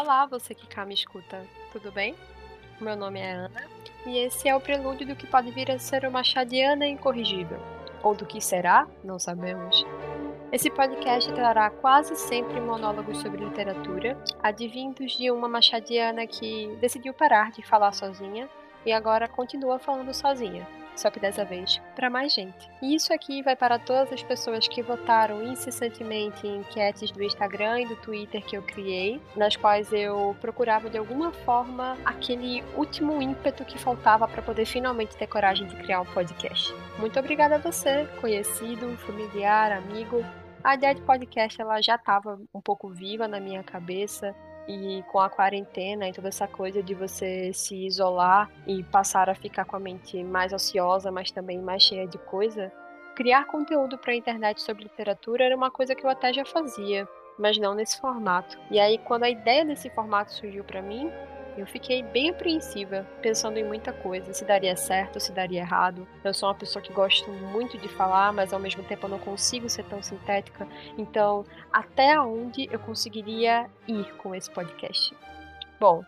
Olá, você que cá me escuta, tudo bem? Meu nome é Ana e esse é o prelúdio do que pode vir a ser uma chadiana incorrigível. Ou do que será, não sabemos. Esse podcast trará quase sempre monólogos sobre literatura, advindos de uma machadiana que decidiu parar de falar sozinha e agora continua falando sozinha só que dessa vez para mais gente. E isso aqui vai para todas as pessoas que votaram incessantemente em enquetes do Instagram e do Twitter que eu criei, nas quais eu procurava de alguma forma aquele último ímpeto que faltava para poder finalmente ter coragem de criar um podcast. Muito obrigada a você, conhecido, familiar, amigo. A ideia de podcast ela já estava um pouco viva na minha cabeça e com a quarentena e toda essa coisa de você se isolar e passar a ficar com a mente mais ociosa, mas também mais cheia de coisa, criar conteúdo para a internet sobre literatura era uma coisa que eu até já fazia, mas não nesse formato. E aí quando a ideia desse formato surgiu para mim, eu fiquei bem apreensiva, pensando em muita coisa, se daria certo, se daria errado. Eu sou uma pessoa que gosto muito de falar, mas ao mesmo tempo eu não consigo ser tão sintética. Então, até onde eu conseguiria ir com esse podcast? Bom,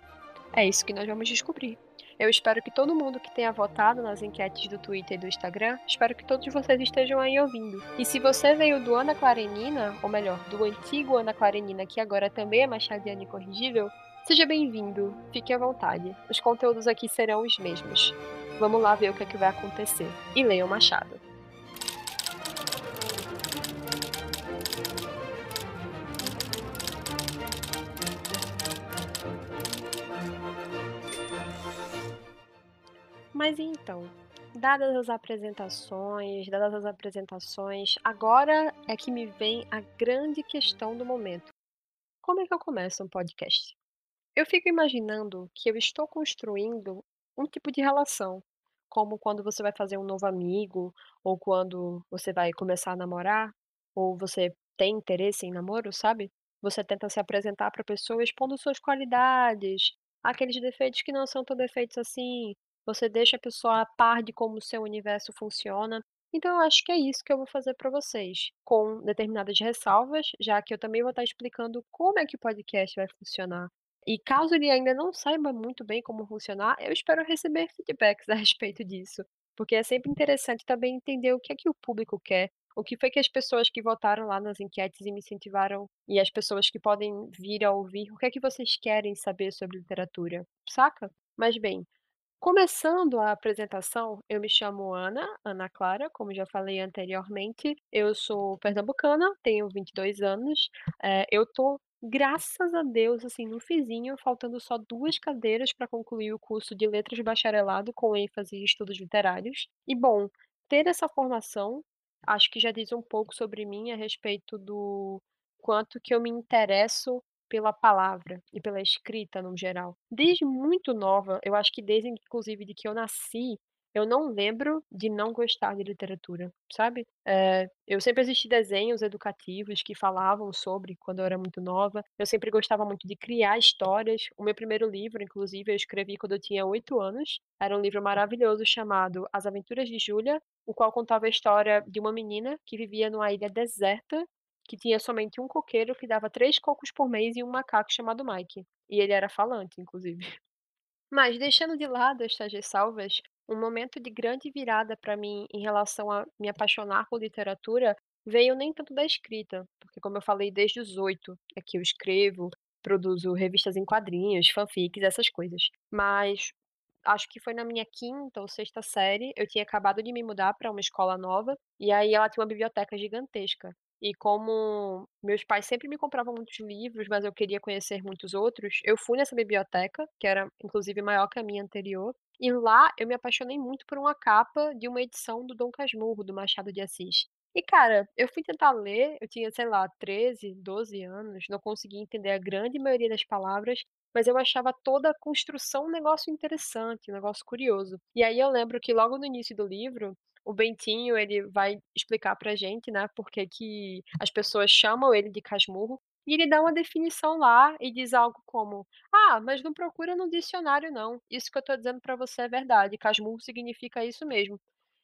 é isso que nós vamos descobrir. Eu espero que todo mundo que tenha votado nas enquetes do Twitter e do Instagram, espero que todos vocês estejam aí ouvindo. E se você veio do Ana Clarenina, ou melhor, do antigo Ana Clarenina, que agora também é Machadiana Incorrigível, Seja bem-vindo, fique à vontade. Os conteúdos aqui serão os mesmos. Vamos lá ver o que, é que vai acontecer. E leiam Machado. Mas então, dadas as apresentações, dadas as apresentações, agora é que me vem a grande questão do momento. Como é que eu começo um podcast? Eu fico imaginando que eu estou construindo um tipo de relação, como quando você vai fazer um novo amigo, ou quando você vai começar a namorar, ou você tem interesse em namoro, sabe? Você tenta se apresentar para a pessoa expondo suas qualidades, aqueles defeitos que não são tão defeitos assim. Você deixa a pessoa a par de como o seu universo funciona. Então, eu acho que é isso que eu vou fazer para vocês, com determinadas ressalvas, já que eu também vou estar explicando como é que o podcast vai funcionar. E caso ele ainda não saiba muito bem como funcionar, eu espero receber feedbacks a respeito disso, porque é sempre interessante também entender o que é que o público quer, o que foi que as pessoas que votaram lá nas enquetes e me incentivaram, e as pessoas que podem vir a ouvir, o que é que vocês querem saber sobre literatura, saca? Mas bem, Começando a apresentação, eu me chamo Ana, Ana Clara, como já falei anteriormente. Eu sou pernambucana, tenho 22 anos. É, eu tô Graças a Deus, assim, no fizinho, faltando só duas cadeiras para concluir o curso de Letras de Bacharelado com ênfase em estudos literários. E bom, ter essa formação, acho que já diz um pouco sobre mim a respeito do quanto que eu me interesso pela palavra e pela escrita no geral. Desde muito nova, eu acho que desde inclusive de que eu nasci, eu não lembro de não gostar de literatura, sabe? Eh, eu sempre assisti desenhos educativos que falavam sobre quando eu era muito nova. Eu sempre gostava muito de criar histórias. O meu primeiro livro, inclusive, eu escrevi quando eu tinha oito anos. Era um livro maravilhoso chamado As Aventuras de Júlia, o qual contava a história de uma menina que vivia numa ilha deserta, que tinha somente um coqueiro que dava três cocos por mês e um macaco chamado Mike. E ele era falante, inclusive. Mas deixando de lado estas ressalvas, um momento de grande virada para mim em relação a me apaixonar por literatura veio nem tanto da escrita, porque como eu falei desde os 8 é que eu escrevo, produzo revistas em quadrinhos, fanfics, essas coisas. Mas acho que foi na minha quinta ou sexta série, eu tinha acabado de me mudar para uma escola nova, e aí ela tinha uma biblioteca gigantesca. E como meus pais sempre me compravam muitos livros, mas eu queria conhecer muitos outros, eu fui nessa biblioteca, que era inclusive maior que a minha anterior, e lá eu me apaixonei muito por uma capa de uma edição do Dom Casmurro, do Machado de Assis. E cara, eu fui tentar ler, eu tinha, sei lá, 13, 12 anos, não conseguia entender a grande maioria das palavras, mas eu achava toda a construção um negócio interessante, um negócio curioso. E aí eu lembro que logo no início do livro, o Bentinho, ele vai explicar pra gente, né, por que as pessoas chamam ele de Casmurro, e ele dá uma definição lá e diz algo como: "Ah, mas não procura no dicionário não, isso que eu tô dizendo pra você é verdade, Casmurro significa isso mesmo".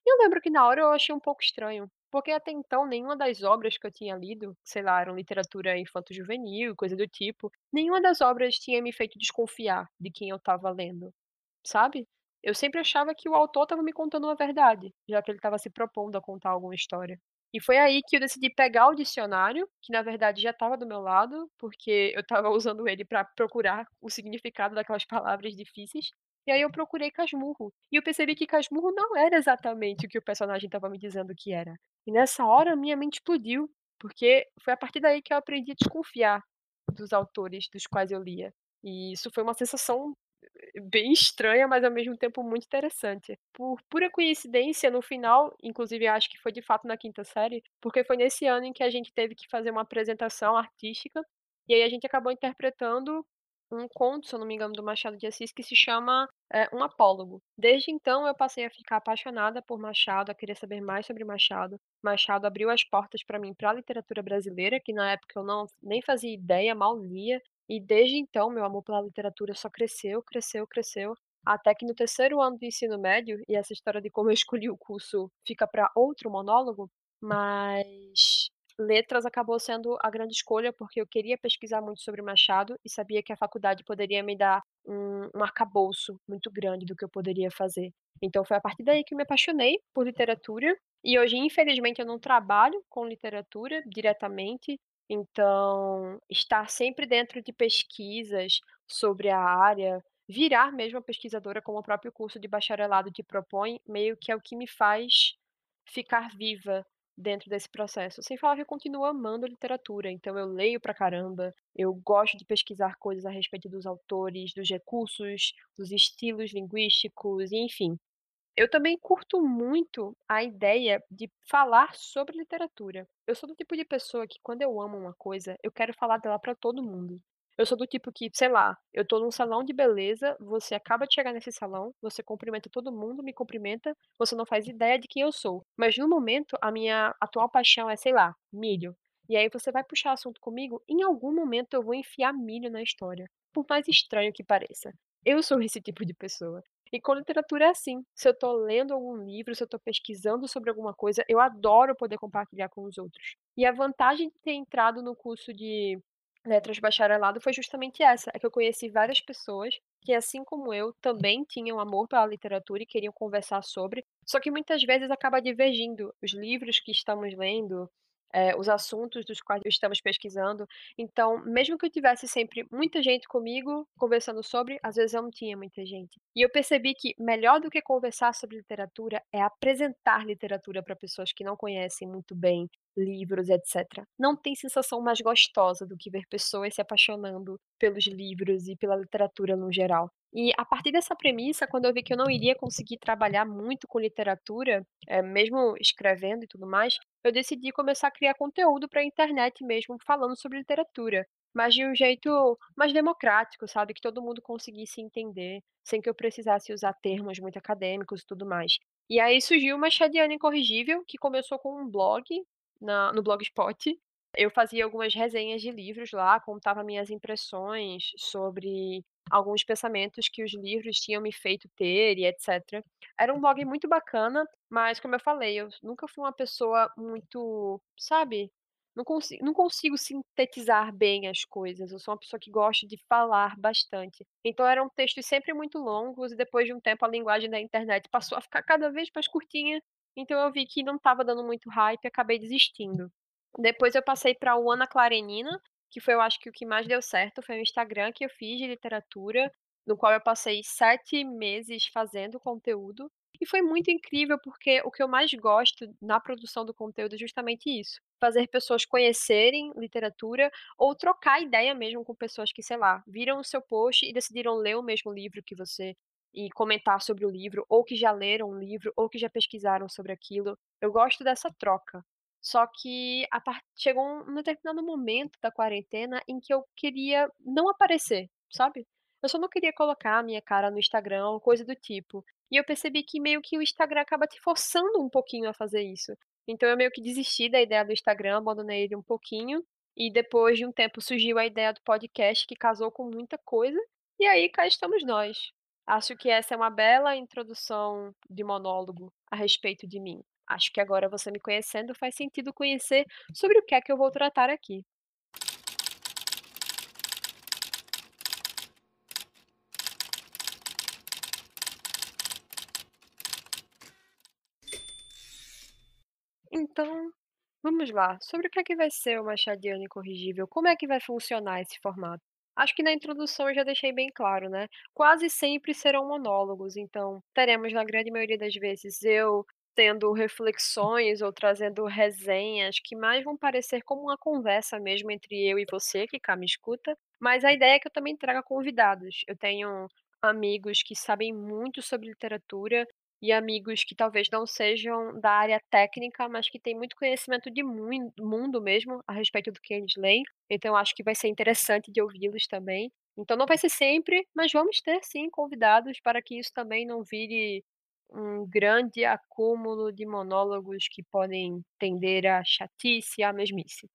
Eu lembro que na hora eu achei um pouco estranho, porque até então nenhuma das obras que eu tinha lido, sei lá, eram literatura infanto-juvenil, coisa do tipo, nenhuma das obras tinha me feito desconfiar de quem eu estava lendo, sabe. Eu sempre achava que o autor estava me contando uma verdade, já que ele estava se propondo a contar alguma história. E foi aí que eu decidi pegar o dicionário, que na verdade já estava do meu lado, porque eu estava usando ele para procurar o significado daquelas palavras difíceis, e aí eu procurei casmurro, e eu percebi que casmurro não era exatamente o que o personagem estava me dizendo que era. E nessa hora minha mente explodiu, porque foi a partir daí que eu aprendi a desconfiar dos autores dos quais eu lia. E isso foi uma sensação bem estranha, mas ao mesmo tempo muito interessante. Por pura coincidência, no final, inclusive acho que foi de fato na quinta série, porque foi nesse ano em que a gente teve que fazer uma apresentação artística, e aí a gente acabou interpretando um conto, se eu não me engano, do Machado de Assis, que se chama, eh, Um Apólogo. Desde então eu passei a ficar apaixonada por Machado, a querer saber mais sobre Machado. Machado abriu as portas para mim para a literatura brasileira, que na época eu não nem fazia ideia, mal lia, e desde então meu amor pela literatura só cresceu, cresceu, cresceu, até que no terceiro ano do ensino médio, e essa história de como eu escolhi o curso fica para outro monólogo, mas letras acabou sendo a grande escolha, porque eu queria pesquisar muito sobre Machado e sabia que a faculdade poderia me dar um um arcabouço muito grande do que eu poderia fazer. Então foi a partir daí que eu me apaixonei por literatura, e hoje infelizmente eu não trabalho com literatura diretamente, então estar sempre dentro de pesquisas sobre a área, virar mesmo a pesquisadora como o próprio curso de bacharelado te propõe, meio que é o que me faz ficar viva dentro desse processo. Sem falar que eu continuo amando literatura, então eu leio pra caramba, eu gosto de pesquisar coisas a respeito dos autores, dos recursos, dos estilos linguísticos, enfim. Eu também curto muito a ideia de falar sobre literatura. Eu sou do tipo de pessoa que quando eu amo uma coisa, eu quero falar dela pra todo mundo. Eu sou do tipo que, sei lá, eu tô num salão de beleza, você acaba de chegar nesse salão, você cumprimenta todo mundo, me cumprimenta, você não faz ideia de quem eu sou. Mas no momento, a minha atual paixão é, sei lá, milho. E aí você vai puxar assunto comigo, em algum momento eu vou enfiar milho na história, por mais estranho que pareça. Eu sou esse tipo de pessoa. E com literatura é assim, se eu tô lendo algum livro, se eu tô pesquisando sobre alguma coisa, eu adoro poder compartilhar com os outros. E a vantagem de ter entrado no curso de letras bacharelado foi justamente essa, é que eu conheci várias pessoas que, assim como eu, também tinham amor pela literatura e queriam conversar sobre, só que muitas vezes acaba divergindo os livros que estamos lendo, eh, os assuntos dos quais estamos pesquisando. Então, mesmo que eu tivesse sempre muita gente comigo conversando sobre, às vezes eu não tinha muita gente. E eu percebi que melhor do que conversar sobre literatura é apresentar literatura para pessoas que não conhecem muito bem livros, etc. Não tem sensação mais gostosa do que ver pessoas se apaixonando pelos livros e pela literatura no geral. E a partir dessa premissa, quando eu vi que eu não iria conseguir trabalhar muito com literatura, eh, mesmo escrevendo e tudo mais, eu decidi começar a criar conteúdo pra internet mesmo, falando sobre literatura, mas de um jeito mais democrático, sabe, que todo mundo conseguisse entender, sem que eu precisasse usar termos muito acadêmicos e tudo mais. E aí surgiu o Machadiana Incorrigível, que começou com um blog na no Blogspot. Eu fazia algumas resenhas de livros lá, contava minhas impressões sobre alguns pensamentos que os livros tinham me feito ter e etc. Era um blog muito bacana, mas como eu falei, eu nunca fui uma pessoa muito, sabe, não consi não consigo sintetizar bem as coisas, eu sou uma pessoa que gosta de falar bastante. Então eram textos sempre muito longos e depois de um tempo a linguagem da internet passou a ficar cada vez mais curtinha, então eu vi que não estava dando muito hype e acabei desistindo. Depois eu passei pra o Ana Karenina, que foi eu acho que o que mais deu certo, foi o Instagram que eu fiz de literatura, no qual eu passei 7 meses fazendo conteúdo, e foi muito incrível, porque o que eu mais gosto na produção do conteúdo é justamente isso, fazer pessoas conhecerem literatura ou trocar ideia mesmo com pessoas que, sei lá, viram o seu post e decidiram ler o mesmo livro que você, e comentar sobre o livro, ou que já leram o livro, ou que já pesquisaram sobre aquilo. Eu gosto dessa troca. Só que a chegou um determinado momento da quarentena em que eu queria não aparecer, sabe. Eu só não queria colocar a minha cara no Instagram ou coisa do tipo. E eu percebi que meio que o Instagram acaba te forçando um pouquinho a fazer isso. Então eu meio que desisti da ideia do Instagram, abandonei ele um pouquinho, e depois de um tempo surgiu a ideia do podcast que casou com muita coisa, e aí cá estamos nós. Acho que essa é uma bela introdução de monólogo a respeito de mim. Acho que agora você me conhecendo faz sentido conhecer sobre o que é que eu vou tratar aqui. Então, vamos lá. Sobre o que é que vai ser o Machadiano Incorrigível? Como é que vai funcionar esse formato? Acho que na introdução eu já deixei bem claro, né? Quase sempre serão monólogos, então teremos na grande maioria das vezes eu tendo reflexões ou trazendo resenhas que mais vão parecer como uma conversa mesmo entre eu e você que cá me escuta, mas a ideia é que eu também traga convidados. Eu tenho amigos que sabem muito sobre literatura e amigos que talvez não sejam da área técnica, mas que têm muito conhecimento de mundo mesmo, a respeito do que eles leem, então acho que vai ser interessante de ouvi-los também. Então não vai ser sempre, mas vamos ter sim convidados para que isso também não vire um grande acúmulo de monólogos que podem tender à chatice e mesmice.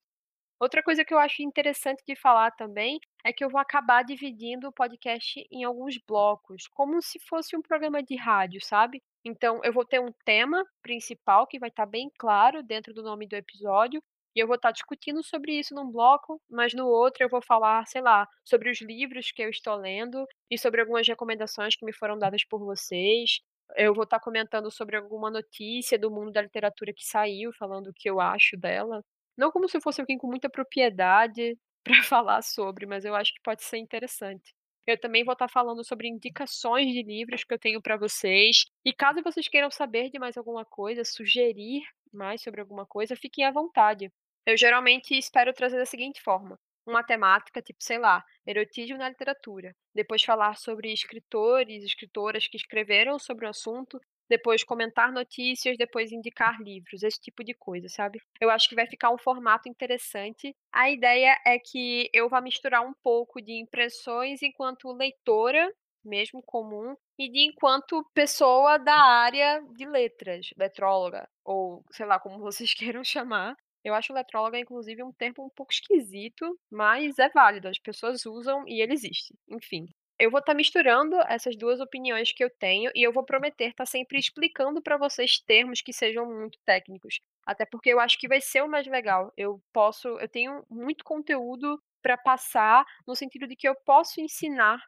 Outra coisa que eu acho interessante de falar também, é que eu vou acabar dividindo o podcast em alguns blocos, como se fosse um programa de rádio, sabe. Então eu vou ter um tema principal que vai estar bem claro dentro do nome do episódio, e eu vou estar discutindo sobre isso num bloco, mas no outro eu vou falar, sei lá, sobre os livros que eu estou lendo e sobre algumas recomendações que me foram dadas por vocês. Eu vou estar comentando sobre alguma notícia do mundo da literatura que saiu, falando o que eu acho dela. Não como se fosse alguém com muita propriedade para falar sobre, mas eu acho que pode ser interessante. Eu também vou estar falando sobre indicações de livros que eu tenho para vocês, e caso vocês queiram saber de mais alguma coisa, sugerir mais sobre alguma coisa, fiquem à vontade. Eu geralmente espero trazer da seguinte forma: uma temática, tipo, sei lá, erotismo na literatura, depois falar sobre escritores, escritoras que escreveram sobre o assunto, depois comentar notícias, depois indicar livros, esse tipo de coisa, sabe. Eu acho que vai ficar um formato interessante. A ideia é que eu vá misturar um pouco de impressões enquanto leitora, mesmo comum, e de enquanto pessoa da área de letras, letróloga, ou sei lá como vocês queiram chamar. Eu acho letróloga, inclusive, um termo um pouco esquisito, mas é válido, as pessoas usam e ele existe, enfim. Eu vou estar misturando essas 2 opiniões que eu tenho e eu vou prometer estar sempre explicando para vocês termos que sejam muito técnicos, até porque eu acho que vai ser o mais legal. Eu posso eu tenho muito conteúdo para passar, no sentido de que eu posso ensinar,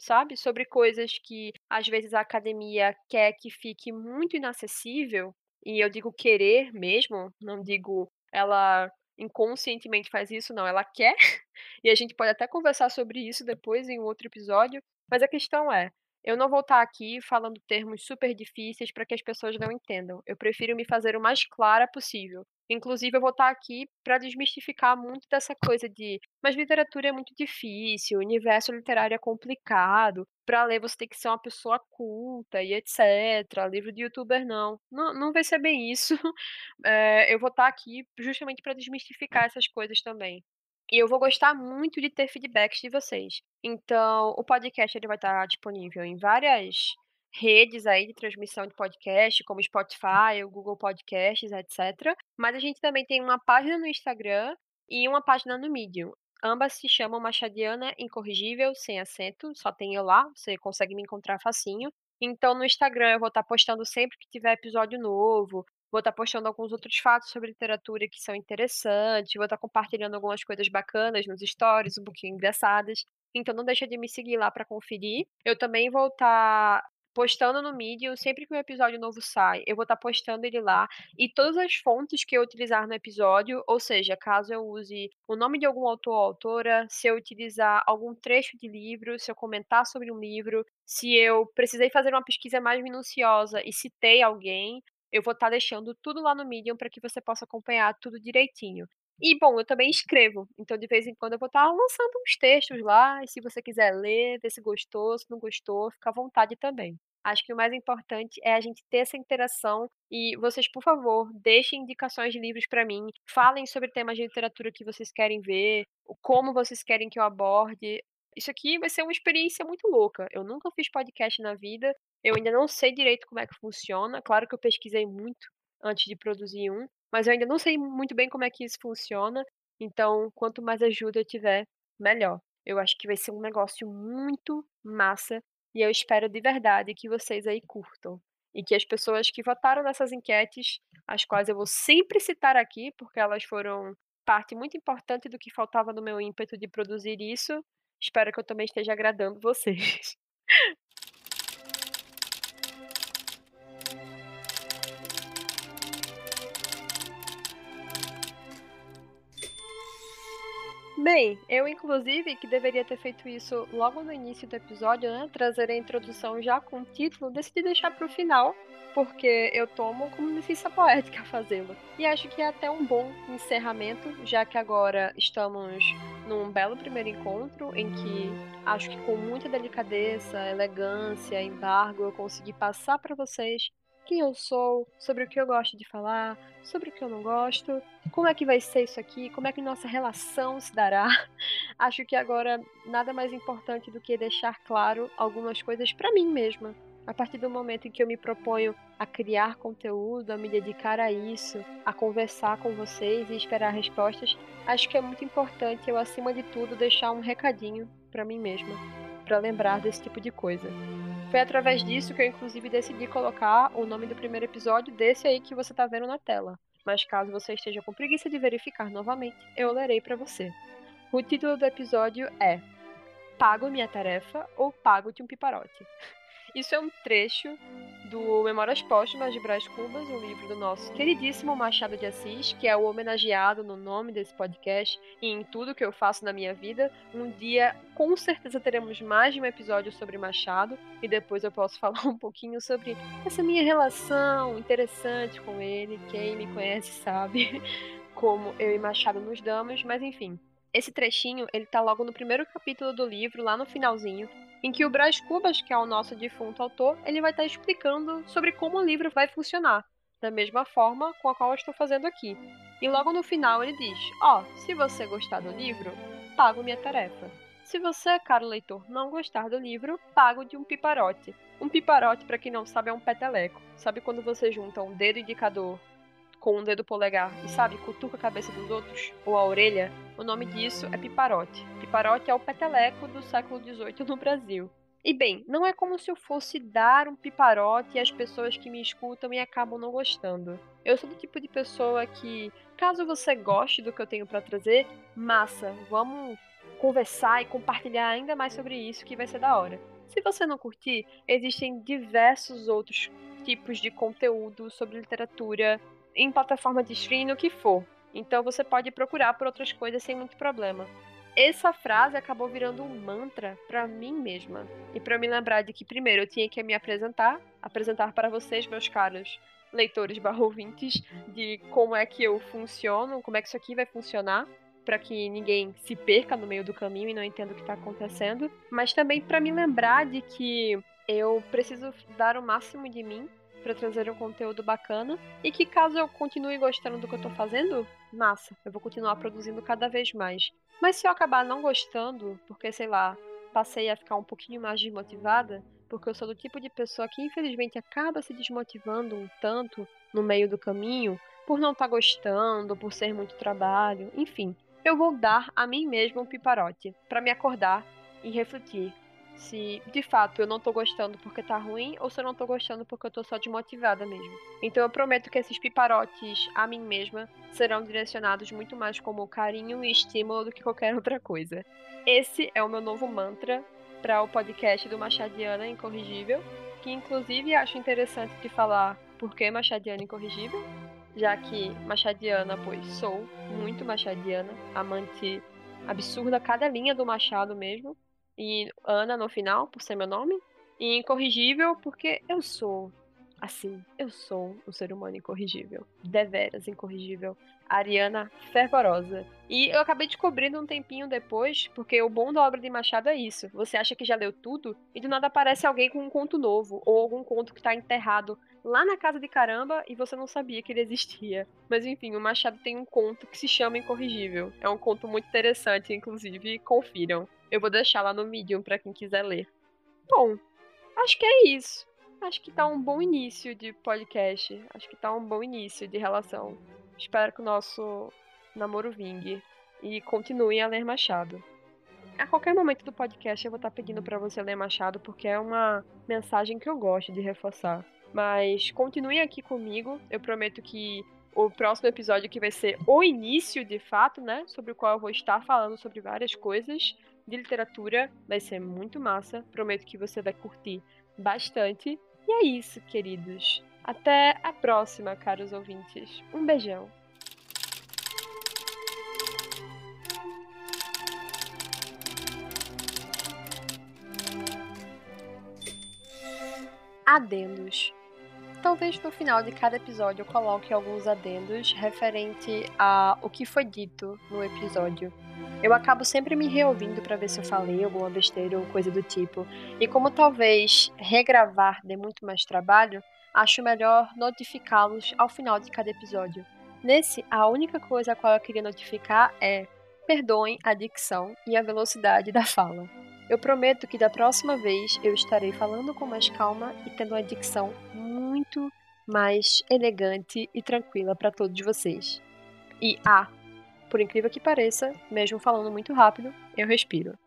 sabe, sobre coisas que às vezes a academia quer que fique muito inacessível, e eu digo querer mesmo, não digo ela inconscientemente faz isso, não, ela quer, e a gente pode até conversar sobre isso depois em outro episódio, mas a questão é, eu não vou estar aqui falando termos super difíceis para que as pessoas não entendam, eu prefiro me fazer o mais clara possível. Inclusive eu vou estar aqui para desmistificar muito dessa coisa de: "Mas literatura é muito difícil, o universo literário é complicado, para ler você tem que ser uma pessoa culta e etcétera, livro de youtuber não". Não não vai ser bem isso, eh, eu vou estar aqui justamente para desmistificar essas coisas também. E eu vou gostar muito de ter feedbacks de vocês. Então, o podcast ele vai estar disponível em várias redes aí de transmissão de podcast, como Spotify, o Google Podcasts, etcétera. Mas a gente também tem uma página no Instagram e uma página no Medium. Ambas se chamam Machadiana Incorrigível, sem acento, só tem eu lá, você consegue me encontrar facinho. Então no Instagram eu vou estar postando sempre que tiver episódio novo, vou estar postando alguns outros fatos sobre literatura que são interessantes, vou estar compartilhando algumas coisas bacanas nos stories, um pouquinho engraçadas. Então não deixa de me seguir lá para conferir. Eu também vou estar postando no Medium, sempre que um episódio novo sai, eu vou estar postando ele lá, e todas as fontes que eu utilizar no episódio, ou seja, caso eu use o nome de algum autor ou autora, se eu utilizar algum trecho de livro, se eu comentar sobre um livro, se eu precisei fazer uma pesquisa mais minuciosa e citei alguém, eu vou estar deixando tudo lá no Medium para que você possa acompanhar tudo direitinho. E bom, eu também escrevo, então de vez em quando eu vou estar lançando uns textos lá, e se você quiser ler, ver se gostou, se não gostou, fica à vontade também. Acho que o mais importante é a gente ter essa interação e vocês, por favor, deixem indicações de livros para mim, falem sobre temas de literatura que vocês querem ver, como vocês querem que eu aborde. Isso aqui vai ser uma experiência muito louca. Eu nunca fiz podcast na vida, eu ainda não sei direito como é que funciona. Claro que eu pesquisei muito antes de produzir um, mas eu ainda não sei muito bem como é que isso funciona. Então, quanto mais ajuda eu tiver, melhor. Eu acho que vai ser um negócio muito massa E eu espero de verdade que vocês aí curtam. E que as pessoas que votaram nessas enquetes, as quais eu vou sempre citar aqui, porque elas foram parte muito importante do que faltava no meu ímpeto de produzir isso, espero que eu também esteja agradando vocês. Bem, eu inclusive, que deveria ter feito isso logo no início do episódio, né? Trazer a introdução já com o título, decidi deixar para o final, porque eu tomo como licença poética fazê-lo. E acho que é até um bom encerramento, já que agora estamos num belo primeiro encontro em que acho que com muita delicadeza, elegância, embargo, eu consegui passar para vocês quem eu sou, sobre o que eu gosto de falar, sobre o que eu não gosto, como é que vai ser isso aqui, como é que nossa relação se dará. Acho que agora nada mais importante do que deixar claro algumas coisas para mim mesma. A partir do momento em que eu me proponho a criar conteúdo, a me dedicar a isso, a conversar com vocês e esperar respostas, acho que é muito importante eu, acima de tudo, deixar um recadinho para mim mesma, para lembrar desse tipo de coisa. Foi através disso que eu, inclusive, decidi colocar o nome do primeiro episódio desse aí que você tá vendo na tela. Mas caso você esteja com preguiça de verificar novamente, eu lerei para você. O título do episódio é Pago minha tarefa ou pago-te um piparote? Isso é um trecho do Memórias Póstumas de Brás Cubas, um livro do nosso queridíssimo Machado de Assis, que é o homenageado no nome desse podcast e em tudo que eu faço na minha vida. Um dia, com certeza, teremos mais de um episódio sobre Machado e depois eu posso falar um pouquinho sobre essa minha relação interessante com ele. Quem me conhece sabe como eu e Machado nos damos, mas enfim. Esse trechinho, ele tá logo no primeiro capítulo do livro, lá no finalzinho, em que o Brás Cubas, que é o nosso defunto autor, ele vai estar explicando sobre como o livro vai funcionar, da mesma forma com a qual eu estou fazendo aqui. E logo no final ele diz: Ó, oh, se você gostar do livro, pago minha tarefa. Se você, caro leitor, não gostar do livro, pago de um piparote. Um piparote, para quem não sabe, é um peteleco. Sabe quando você junta um dedo indicador com um dedo polegar e, sabe, cutuca a cabeça dos outros, ou a orelha, o nome disso é piparote. Piparote é o peteleco do século XVIII no Brasil. E bem, não é como se eu fosse dar um piparote às pessoas que me escutam e acabam não gostando. Eu sou do tipo de pessoa que, caso você goste do que eu tenho para trazer, massa, vamos conversar e compartilhar ainda mais sobre isso que vai ser da hora. Se você não curtir, existem diversos outros tipos de conteúdo sobre literatura em plataforma de streaming, o que for. Então você pode procurar por outras coisas sem muito problema. Essa frase acabou virando um mantra para mim mesma e para me lembrar de que primeiro eu tinha que me apresentar, apresentar para vocês, meus caros leitores barra ouvintes, de como é que eu funciono, como é que isso aqui vai funcionar, para que ninguém se perca no meio do caminho e não entenda o que está acontecendo, mas também para me lembrar de que eu preciso dar o máximo de mim para trazer um conteúdo bacana e que caso eu continue gostando do que eu tô fazendo, massa, eu vou continuar produzindo cada vez mais. Mas se eu acabar não gostando, porque sei lá, passei a ficar um pouquinho mais desmotivada, porque eu sou do tipo de pessoa que infelizmente acaba se desmotivando um tanto no meio do caminho, por não estar tá gostando, por ser muito trabalho, enfim, eu vou dar a mim mesma um piparote para me acordar e refletir se de fato eu não tô gostando porque tá ruim ou se eu não tô gostando porque eu tô só desmotivada mesmo. Então eu prometo que esses piparotes a mim mesma serão direcionados muito mais como carinho e estímulo do que qualquer outra coisa. Esse é o meu novo mantra para o podcast do Machadiana Incorrigível, que inclusive acho interessante de falar por que Machadiana Incorrigível, já que Machadiana, pois sou muito Machadiana, amante absurda cada linha do Machado mesmo. E Ana no final, por ser meu nome. E incorrigível, porque eu sou. Assim, eu sou um ser humano incorrigível. Deveras incorrigível. Ariana fervorosa. E eu acabei descobrindo um tempinho depois, porque o bom da obra de Machado é isso. Você acha que já leu tudo e do nada aparece alguém com um conto novo, ou algum conto que está enterrado lá na casa de caramba e você não sabia que ele existia. Mas enfim, o Machado tem um conto que se chama Incorrigível. É um conto muito interessante, inclusive, confiram. Eu vou deixar lá no Medium para quem quiser ler. Bom, acho que é isso. Acho que tá um bom início de podcast. Acho que tá um bom início de relação. Espero que o nosso namoro vingue e continuem a ler Machado. a qualquer momento do podcast eu vou estar pedindo para você ler Machado, porque é uma mensagem que eu gosto de reforçar. Mas continue aqui comigo, eu prometo que o próximo episódio que vai ser o início, de fato, né? Sobre o qual eu vou estar falando sobre várias coisas de literatura. Vai ser muito massa. Prometo que você vai curtir bastante. E é isso, queridos. Até a próxima, caros ouvintes. Um beijão. Adendos. Talvez no final de cada episódio eu coloque alguns adendos referente a o que foi dito no episódio. Eu acabo sempre me reouvindo para ver se eu falei alguma besteira ou coisa do tipo. E como talvez regravar dê muito mais trabalho, acho melhor notificá-los ao final de cada episódio. Nesse, a única coisa a qual eu queria notificar é: perdoem a dicção e a velocidade da fala. Eu prometo que da próxima vez eu estarei falando com mais calma e tendo uma dicção muito mais elegante e tranquila para todos vocês. E ah, por incrível que pareça, mesmo falando muito rápido, eu respiro.